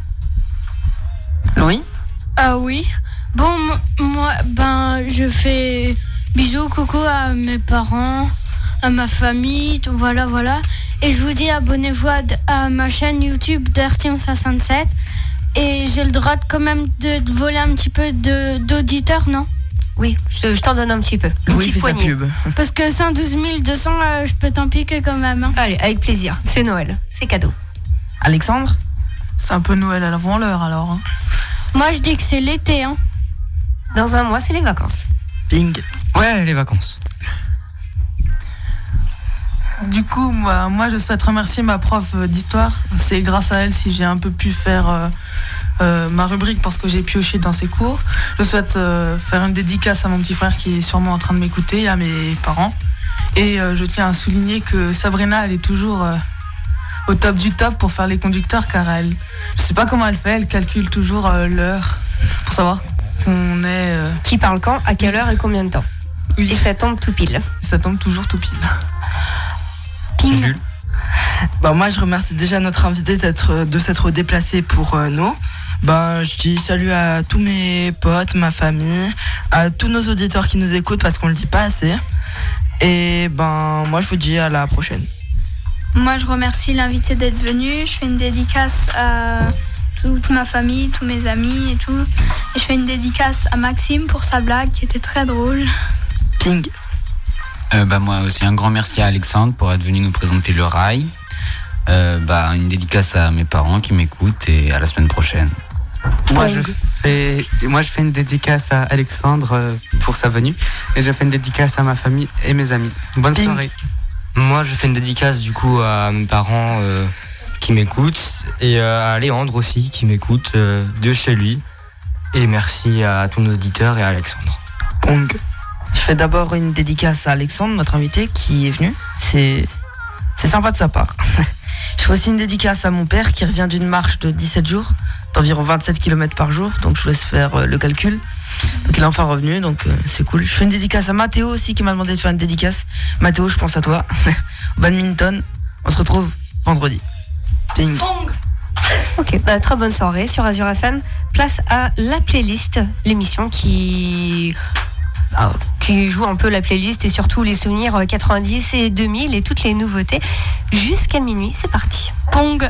Louis? Ah oui. Bon, mo- moi, ben, je fais bisous, coucou à mes parents, à ma famille, tout- voilà, voilà. Et je vous dis, abonnez-vous à, à ma chaîne YouTube d'Artium67. Et j'ai le droit de, quand même de, de voler un petit peu de- d'auditeurs, non? Oui, je, je t'en donne un petit peu. Une Louis petite poignée. pub. *laughs* Parce que 112 200, euh, je peux t'en piquer quand même. hein. Allez, avec plaisir. C'est Noël. C'est cadeau. Alexandre? C'est un peu Noël avant l'heure alors. hein. Moi, je dis que c'est l'été. Hein. Dans un mois, c'est les vacances. Ping. Ouais, les vacances. Du coup, moi, moi, je souhaite remercier ma prof d'histoire. C'est grâce à elle si j'ai un peu pu faire euh, euh, ma rubrique parce que j'ai pioché dans ses cours. Je souhaite euh, faire une dédicace à mon petit frère qui est sûrement en train de m'écouter, et à mes parents. Et je tiens à souligner que Sabrina, elle est toujours au top du top pour faire les conducteurs car elle, je sais pas comment elle fait, elle calcule toujours l'heure pour savoir qu'on est. Qui parle quand, à quelle heure et combien de temps oui, Et ça tombe tout pile. ça tombe toujours tout pile. Jules. Bah, moi, je remercie déjà notre invité d'être, de s'être déplacé pour euh, nous. Ben, je dis salut à tous mes potes, ma famille, à tous nos auditeurs qui nous écoutent parce qu'on le dit pas assez. Et ben, moi, je vous dis à la prochaine. Moi, je remercie l'invité d'être venu. Je fais une dédicace à toute ma famille, tous mes amis et tout. Et je fais une dédicace à Maxime pour sa blague qui était très drôle. Ping. Euh, bah, moi aussi, un grand merci à Alexandre pour être venu nous présenter le rail. Euh, bah, une dédicace à mes parents qui m'écoutent et à la semaine prochaine. Moi je, fais, moi, je fais une dédicace à Alexandre euh, pour sa venue. Et je fais une dédicace à ma famille et mes amis. Bonne soirée. Moi, je fais une dédicace du coup à mes parents euh, qui m'écoutent et euh, à Léandre aussi qui m'écoute euh, de chez lui. Et merci à tous nos auditeurs et à Alexandre. Pong. Je fais d'abord une dédicace à Alexandre, notre invité, qui est venu. C'est, sympa de sa part. *laughs* Je fais aussi une dédicace à mon père qui revient d'une marche de 17 jours, d'environ 27 km par jour. Donc je vous laisse faire euh, le calcul. Donc il est enfin revenu, donc euh, c'est cool. Je fais une dédicace à Mathéo aussi qui m'a demandé de faire une dédicace. Mathéo, je pense à toi. *laughs* Badminton. On se retrouve vendredi. Ping. Ok, bah, très bonne soirée sur Azure FM. Place à la playlist, l'émission qui qui joue un peu la playlist et surtout les souvenirs euh, 90 et 2000 et toutes les nouveautés jusqu'à minuit. C'est parti. Pong.